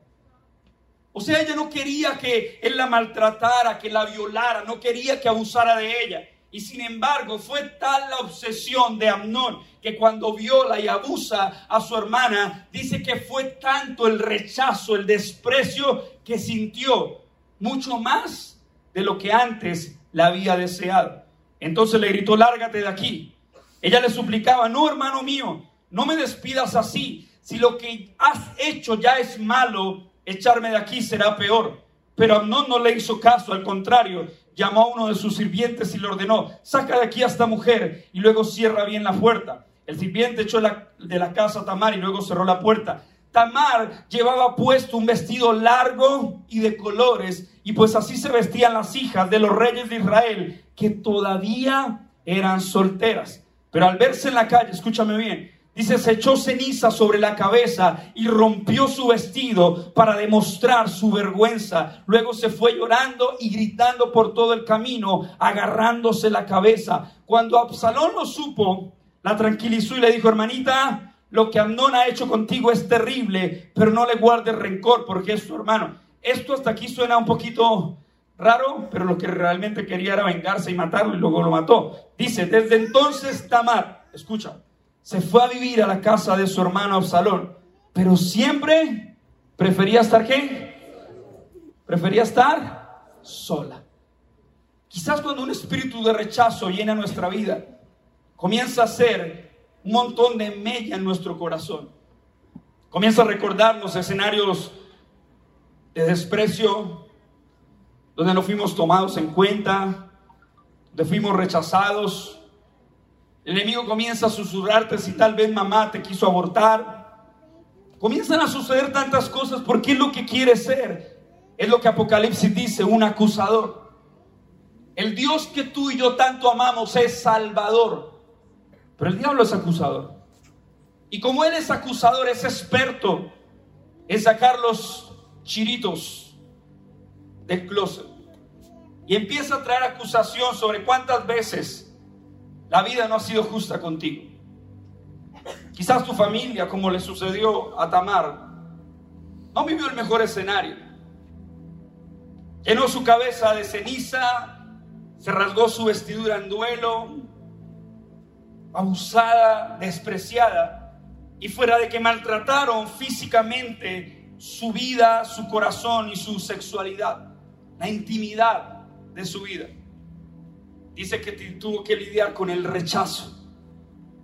O sea, ella no quería que él la maltratara, que la violara, no quería que abusara de ella. Y sin embargo, fue tal la obsesión de Amnón que cuando viola y abusa a su hermana, dice que fue tanto el rechazo, el desprecio que sintió, mucho más de lo que antes la había deseado. Entonces le gritó, lárgate de aquí. Ella le suplicaba, no hermano mío, no me despidas así. Si lo que has hecho ya es malo, echarme de aquí será peor. Pero Amnón no le hizo caso, al contrario, llamó a uno de sus sirvientes y le ordenó, saca de aquí a esta mujer y luego cierra bien la puerta. El sirviente echó de la casa a Tamar y luego cerró la puerta. Tamar llevaba puesto un vestido largo y de colores, y pues así se vestían las hijas de los reyes de Israel, que todavía eran solteras. Pero al verse en la calle, escúchame bien, dice, se echó ceniza sobre la cabeza y rompió su vestido para demostrar su vergüenza. Luego se fue llorando y gritando por todo el camino, agarrándose la cabeza. Cuando Absalón lo supo, la tranquilizó y le dijo, hermanita, lo que Amnón ha hecho contigo es terrible, pero no le guardes rencor porque es tu hermano. Esto hasta aquí suena un poquito raro, pero lo que realmente quería era vengarse y matarlo y luego lo mató. Dice, desde entonces Tamar, escucha, se fue a vivir a la casa de su hermano Absalón, pero siempre prefería estar qué? Prefería estar sola. Quizás cuando un espíritu de rechazo llena nuestra vida, comienza a ser un montón de mella en nuestro corazón. Comienza a recordarnos escenarios de desprecio, donde no fuimos tomados en cuenta, donde fuimos rechazados. El enemigo comienza a susurrarte si tal vez mamá te quiso abortar. Comienzan a suceder tantas cosas porque es lo que quiere ser. Es lo que Apocalipsis dice, un acusador. El Dios que tú y yo tanto amamos es salvador. Pero el diablo es acusador. Y como él es acusador, es experto en sacar los chiritos del closet. Y empieza a traer acusación sobre cuántas veces la vida no ha sido justa contigo. Quizás tu familia, como le sucedió a Tamar, no vivió el mejor escenario. Llenó su cabeza de ceniza, se rasgó su vestidura en duelo, abusada, despreciada, y fuera de que maltrataron físicamente su vida, su corazón y su sexualidad, la intimidad de su vida. Dice que tuvo que lidiar con el rechazo,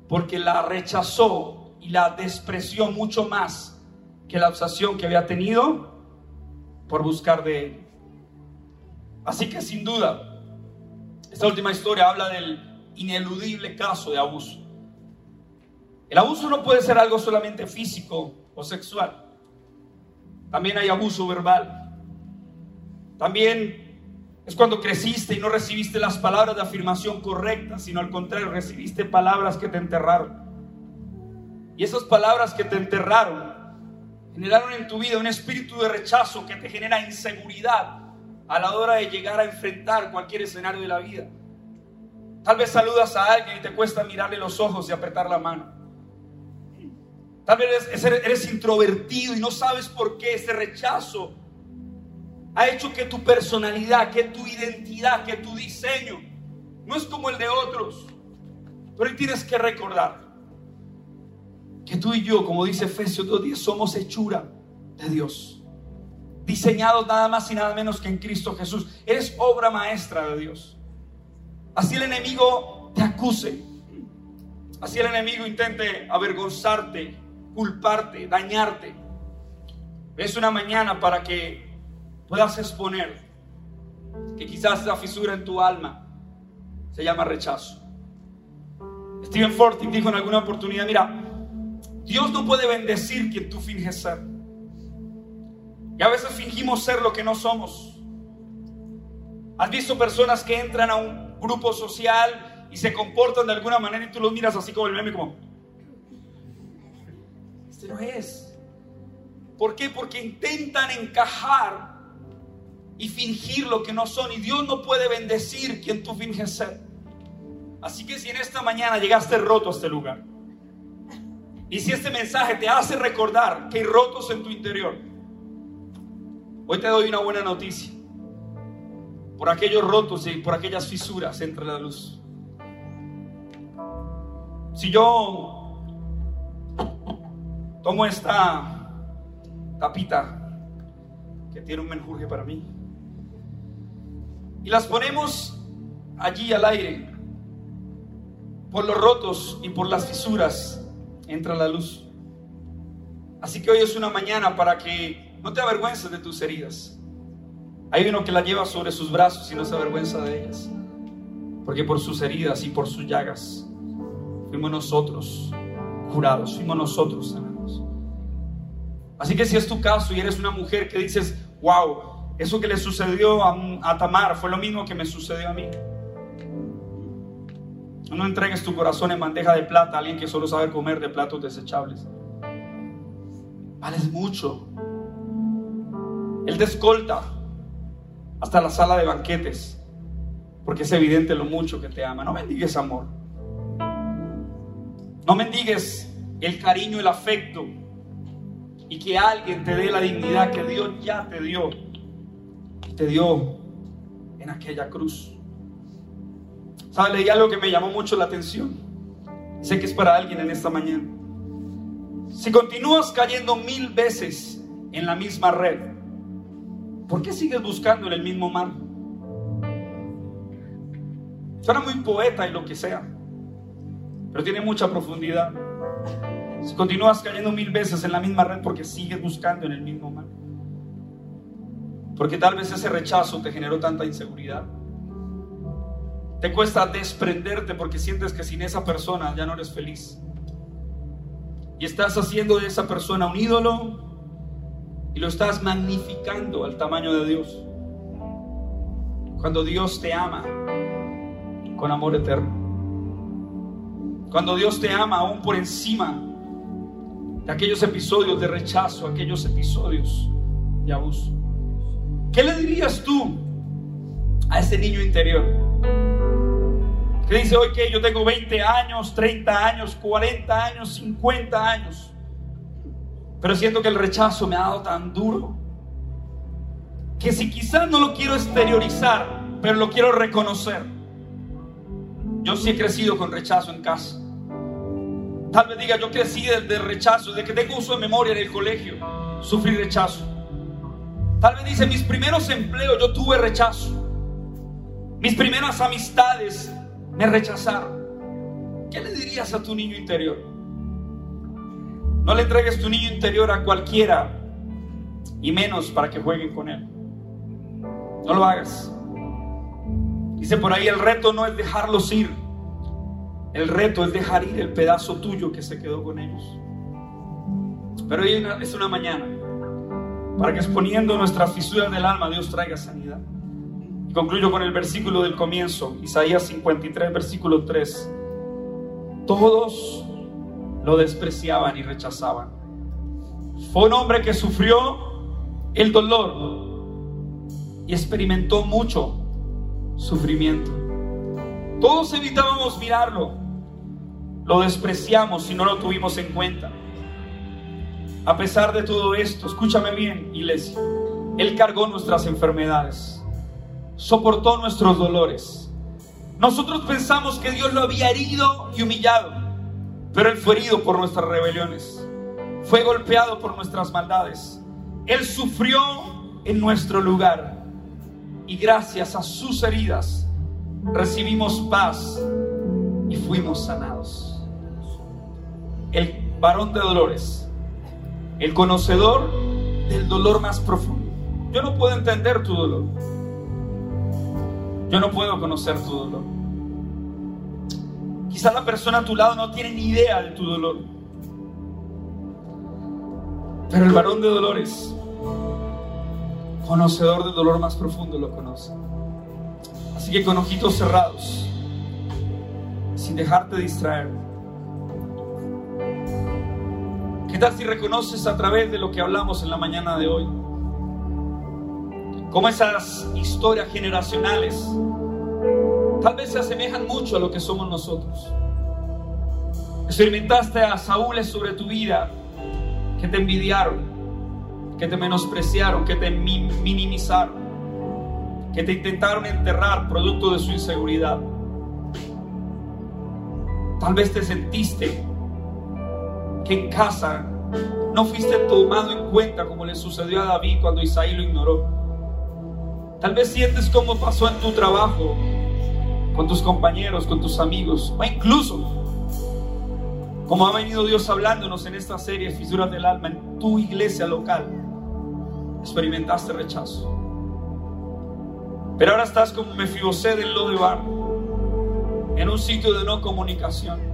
porque la rechazó y la despreció mucho más que la obsesión que había tenido por buscar de él. Así que sin duda, esta última historia habla del ineludible caso de abuso. El abuso no puede ser algo solamente físico o sexual. También hay abuso verbal. También es cuando creciste y no recibiste las palabras de afirmación correctas, sino al contrario, recibiste palabras que te enterraron. Y esas palabras que te enterraron generaron en tu vida un espíritu de rechazo que te genera inseguridad a la hora de llegar a enfrentar cualquier escenario de la vida. Tal vez saludas a alguien y te cuesta mirarle los ojos y apretar la mano. Tal vez eres, introvertido y no sabes por qué ese rechazo ha hecho que tu personalidad, que tu identidad, que tu diseño no es como el de otros. Pero tienes que recordar que tú y yo, como dice Efesios 2.10, somos hechura de Dios. Diseñados nada más y nada menos que en Cristo Jesús. Eres obra maestra de Dios. Así el enemigo te acuse. Así el enemigo intente avergonzarte, culparte, dañarte. Es una mañana para que puedas exponer que quizás esa fisura en tu alma se llama rechazo. Steven Fortin dijo en alguna oportunidad, mira, Dios no puede bendecir quien tú finges ser. Y a veces fingimos ser lo que no somos. ¿Has visto personas que entran a un grupo social y se comportan de alguna manera y tú los miras así como el meme, como, este no es. ¿Por qué? Porque intentan encajar y fingir lo que no son. Y Dios no puede bendecir quien tú finges ser. Así que si en esta mañana llegaste roto a este lugar, y si este mensaje te hace recordar que hay rotos en tu interior, hoy te doy una buena noticia por aquellos rotos y por aquellas fisuras entre la luz. Si yo tomo esta tapita que tiene un menjurje para mí y las ponemos allí al aire, por los rotos y por las fisuras entra la luz. Así que hoy es una mañana para que no te avergüences de tus heridas hay uno que la lleva sobre sus brazos y no se avergüenza de ellas. Porque por sus heridas y por sus llagas fuimos nosotros curados, fuimos nosotros sanados. Así que si es tu caso y eres una mujer que dices, wow, eso que le sucedió a, Tamar fue lo mismo que me sucedió a mí. No entregues tu corazón en bandeja de plata a alguien que solo sabe comer de platos desechables. Vales mucho. Él te escolta hasta la sala de banquetes, porque es evidente lo mucho que te ama. No mendigues amor. No mendigues el cariño, el afecto y que alguien te dé la dignidad que Dios ya te dio. Te dio en aquella cruz. ¿Sabes? Leí algo que me llamó mucho la atención. Sé que es para alguien en esta mañana. Si continúas cayendo mil veces en la misma red, ¿por qué sigues buscando en el mismo mar? Suena muy poeta y lo que sea, pero tiene mucha profundidad. Si continúas cayendo mil veces en la misma red porque sigues buscando en el mismo mar, porque tal vez ese rechazo te generó tanta inseguridad. Te cuesta desprenderte porque sientes que sin esa persona ya no eres feliz. Y estás haciendo de esa persona un ídolo y lo estás magnificando al tamaño de Dios. Cuando Dios te ama con amor eterno. Cuando Dios te ama aún por encima de aquellos episodios de rechazo, aquellos episodios de abuso. ¿Qué le dirías tú a ese niño interior? Que dice que yo tengo 20 años, 30 años, 40 años, 50 años. Pero siento que el rechazo me ha dado tan duro que si quizás no lo quiero exteriorizar, pero lo quiero reconocer. Yo sí he crecido con rechazo en casa. Tal vez diga, yo crecí del, rechazo, de que tengo uso de memoria en el colegio, sufrí rechazo. Tal vez dice, mis primeros empleos yo tuve rechazo. Mis primeras amistades me rechazaron. ¿Qué le dirías a tu niño interior? No le entregues tu niño interior a cualquiera y menos para que jueguen con él. No lo hagas. Dice por ahí, el reto no es dejarlos ir. El reto es dejar ir el pedazo tuyo que se quedó con ellos. Pero hoy es una mañana para que exponiendo nuestras fisuras del alma Dios traiga sanidad. Y concluyo con el versículo del comienzo, Isaías 53, versículo 3. Todos lo despreciaban y rechazaban. Fue un hombre que sufrió el dolor y experimentó mucho sufrimiento. Todos evitábamos mirarlo, lo despreciamos y no lo tuvimos en cuenta. A pesar de todo esto, escúchame bien, iglesia, Él cargó nuestras enfermedades soportó nuestros dolores. Nosotros pensamos que Dios lo había herido y humillado, pero Él fue herido por nuestras rebeliones, fue golpeado por nuestras maldades. Él sufrió en nuestro lugar y gracias a sus heridas recibimos paz y fuimos sanados. El varón de dolores, el conocedor del dolor más profundo. Yo no puedo entender tu dolor. Yo no puedo conocer tu dolor. Quizás la persona a tu lado no tiene ni idea de tu dolor. Pero el varón de dolores, conocedor del dolor más profundo, lo conoce. Así que con ojitos cerrados, sin dejarte distraer. ¿Qué tal si reconoces a través de lo que hablamos en la mañana de hoy? Como esas historias generacionales tal vez se asemejan mucho a lo que somos nosotros. Experimentaste a Saúl sobre tu vida que te envidiaron, que te menospreciaron, que te minimizaron, que te intentaron enterrar producto de su inseguridad. Tal vez te sentiste en casa no fuiste tomado en cuenta como le sucedió a David cuando Isaí lo ignoró. Tal vez sientes cómo pasó en tu trabajo, con tus compañeros, con tus amigos, o incluso como ha venido Dios hablándonos en esta serie Fisuras del Alma, en tu iglesia local, experimentaste rechazo. Pero ahora estás como Mefibosé del Lodebar, en un sitio de no comunicación.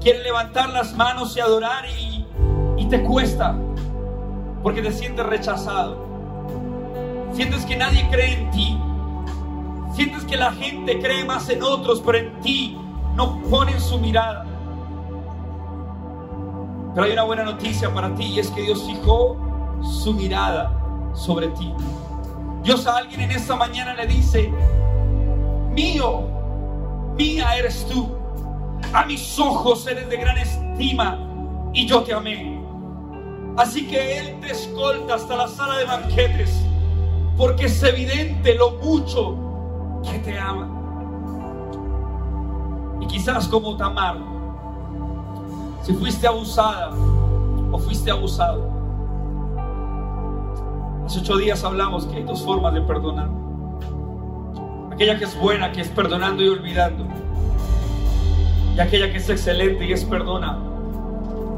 Quieren levantar las manos y adorar y, y te cuesta porque te sientes rechazado. Sientes que nadie cree en ti. Sientes que la gente cree más en otros, pero en ti no ponen su mirada. Pero hay una buena noticia para ti y es que Dios fijó su mirada sobre ti. Dios a alguien en esta mañana le dice, mío, mía eres tú. A mis ojos eres de gran estima y yo te amé. Así que Él te escolta hasta la sala de banquetes porque es evidente lo mucho que te ama. Y quizás como Tamar, si fuiste abusada o fuiste abusado. Hace ocho días hablamos que hay dos formas de perdonar. Aquella que es buena, que es perdonando y olvidando. Y aquella que es excelente y es perdona,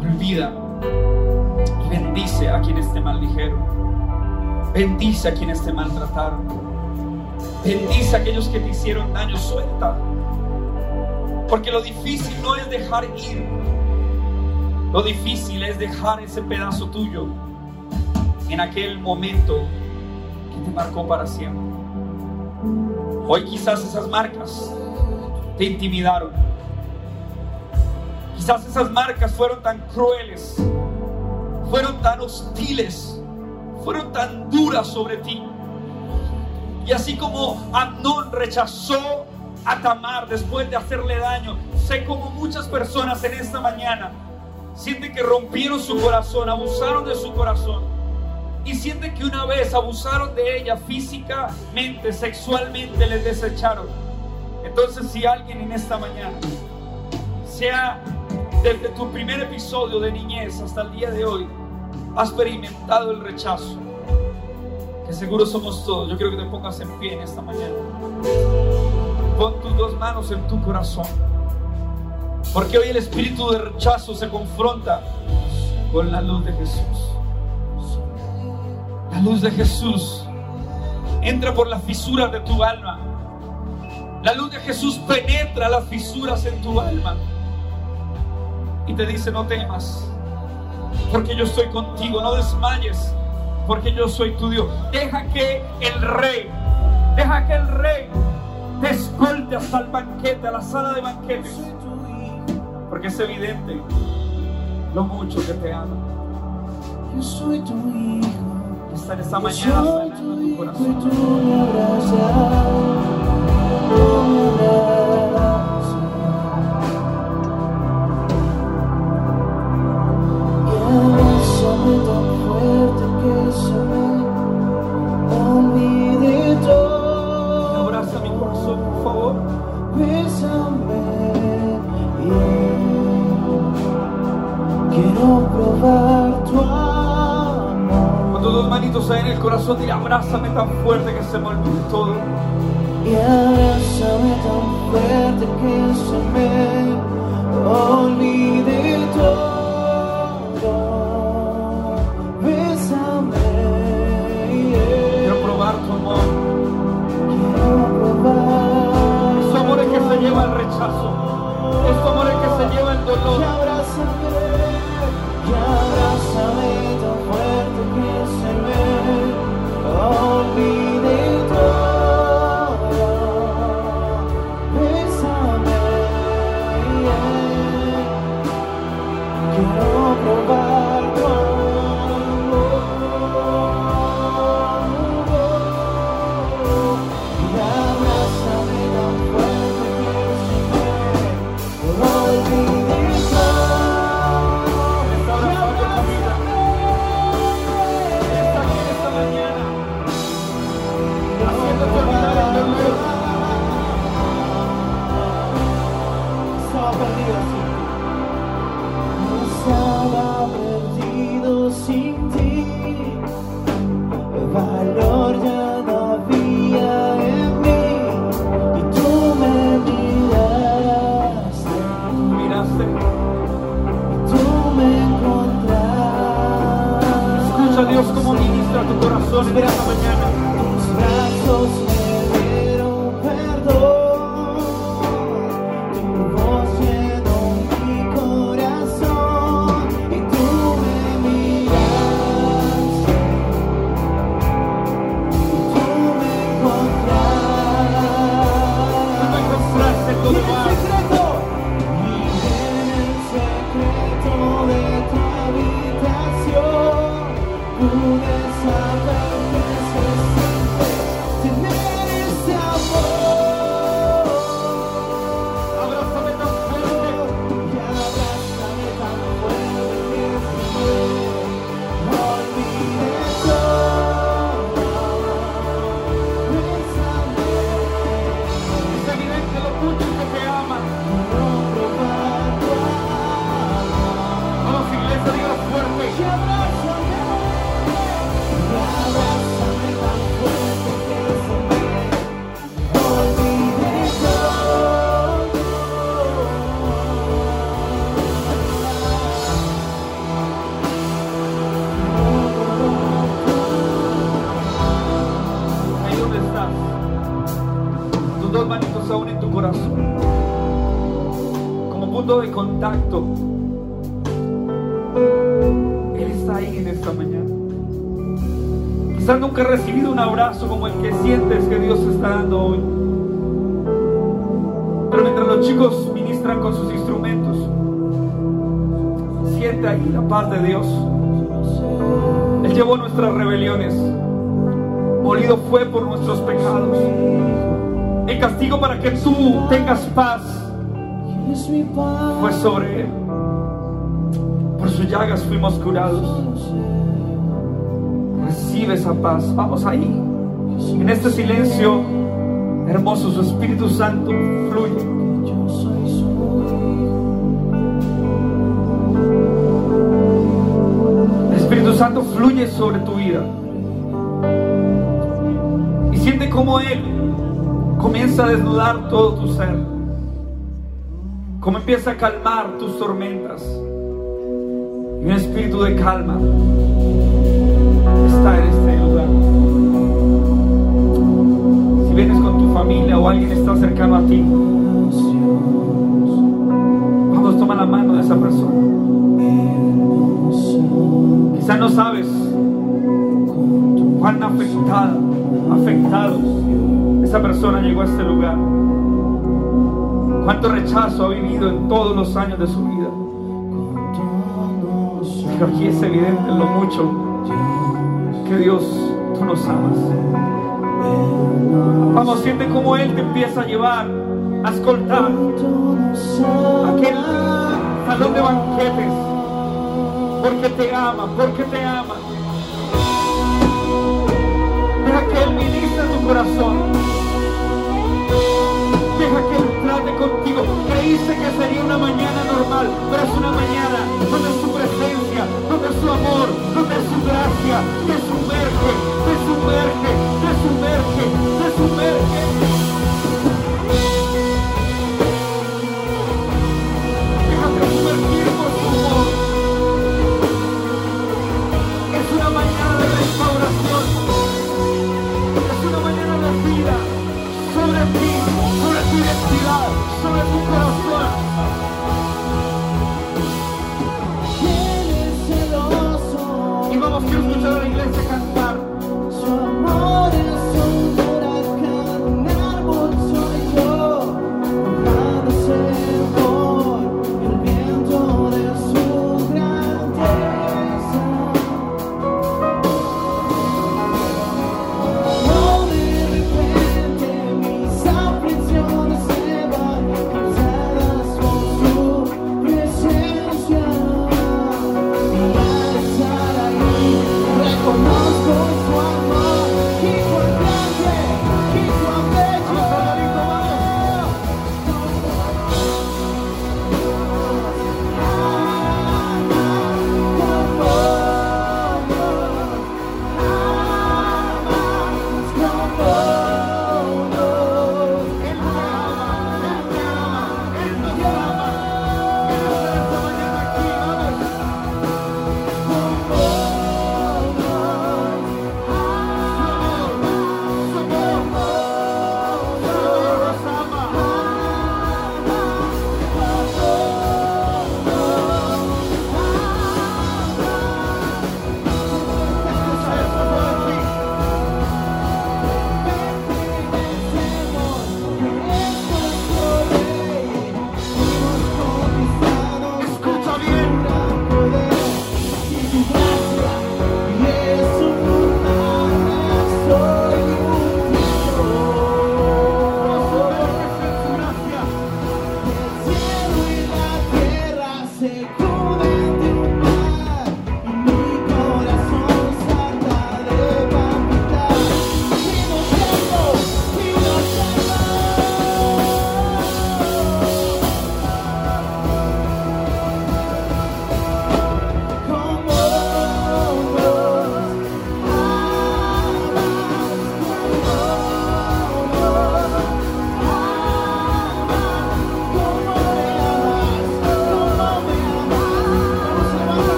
olvida y bendice a quienes te maldijeron. Bendice a quienes te maltrataron. Bendice a aquellos que te hicieron daño. Suelta. Porque lo difícil no es dejar ir. Lo difícil es dejar ese pedazo tuyo en aquel momento que te marcó para siempre. Hoy quizás esas marcas te intimidaron. Quizás esas marcas fueron tan crueles, fueron tan hostiles, fueron tan duras sobre ti. Y así como Amnón rechazó a Tamar después de hacerle daño, sé como muchas personas en esta mañana sienten que rompieron su corazón, abusaron de su corazón. Y sienten que una vez abusaron de ella físicamente, sexualmente, les desecharon. Entonces si alguien en esta mañana, sea desde tu primer episodio de niñez hasta el día de hoy, ha experimentado el rechazo, que seguro somos todos, yo quiero que te pongas en pie en esta mañana. Pon tus dos manos en tu corazón. Porque hoy el espíritu de rechazo se confronta con la luz de Jesús. La luz de Jesús entra por las fisuras de tu alma. La luz de Jesús penetra las fisuras en tu alma. Y te dice, no temas, porque yo estoy contigo. No desmayes, porque yo soy tu Dios. Deja que el rey, deja que el rey te escolte hasta el banquete, a la sala de banquetes porque es evidente lo mucho que te ama. Yo soy tu hijo. Está en esta mañana sanando tu corazón. Quiero probar tu amor. Tus dos manitos ahí en el corazón, dile abrázame tan fuerte que se me olvide todo. Y abrázame tan fuerte que se me olvide todo. Bésame, Quiero probar tu amor. quiero probar. Es tu amor que se lleva el rechazo. Es tu amor el que se lleva el dolor. Abrázame, tu de Dios. Él llevó nuestras rebeliones. Molido fue por nuestros pecados. El castigo para que tú tengas paz fue sobre Él. Por sus llagas fuimos curados. Recibe esa paz. Vamos ahí. En este silencio hermoso, su Espíritu Santo fluye. Sobre tu vida. Y siente como Él comienza a desnudar todo tu ser. Como empieza a calmar tus tormentas. Y un espíritu de calma está en este lugar. Si vienes con tu familia o alguien está cercano a ti, vamos, toma la mano de esa persona. Quizá no sabes cuán afectada, afectado esa persona llegó a este lugar. Cuánto rechazo ha vivido en todos los años de su vida. Pero aquí es evidente lo mucho que Dios, tú nos amas. Vamos, siente como Él te empieza a llevar, a escoltar aquel salón de banquetes, porque te ama, porque te ama. Deja que Él ministre tu corazón. Deja que Él trate contigo. Creíste que sería una mañana normal, pero es una mañana donde su presencia, donde su amor, donde su gracia te sumerge, te sumerge, te sumerge, te sumerge.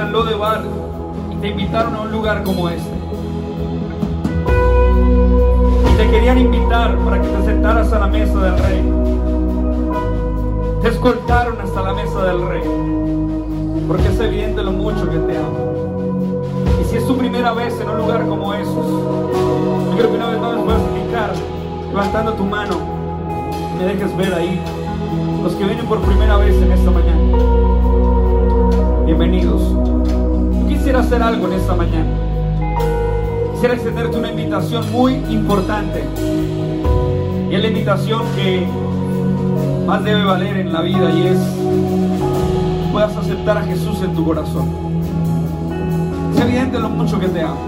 Al Lodebar y te invitaron a un lugar como este. Y te querían invitar para que te sentaras a la mesa del rey. Te escoltaron hasta la mesa del rey. Porque es evidente lo mucho que te amo. Y si es tu primera vez en un lugar como esos, yo creo que una vez más nos puedes indicar levantando tu mano me dejes ver ahí los que vienen por primera vez en esta mañana. Bienvenidos. Quisiera hacer algo en esta mañana. Quisiera extenderte una invitación muy importante. Y es la invitación que más debe valer en la vida y es puedas aceptar a Jesús en tu corazón. Es evidente lo mucho que te amo.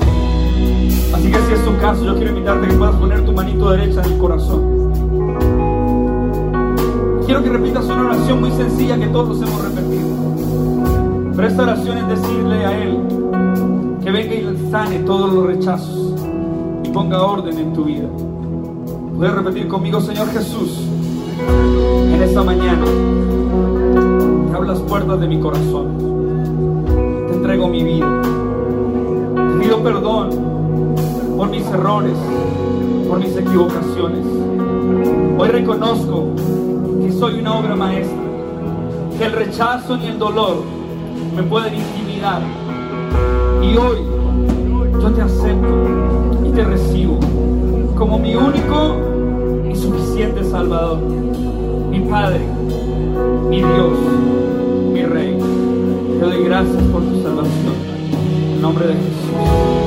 Así que si es tu caso, yo quiero invitarte a que puedas poner tu manito derecha en el corazón. Quiero que repitas una oración muy sencilla que todos hemos repetido. Esta oración es decirle a Él que venga y sane todos los rechazos y ponga orden en tu vida. Puedes repetir conmigo, Señor Jesús, en esta mañana te abro las puertas de mi corazón. Te entrego mi vida. Te pido perdón por mis errores, por mis equivocaciones. Hoy reconozco que soy una obra maestra, que el rechazo ni el dolor me pueden intimidar. Y hoy yo te acepto y te recibo como mi único y suficiente Salvador, mi Padre, mi Dios, mi Rey. Te doy gracias por tu salvación. En nombre de Jesús.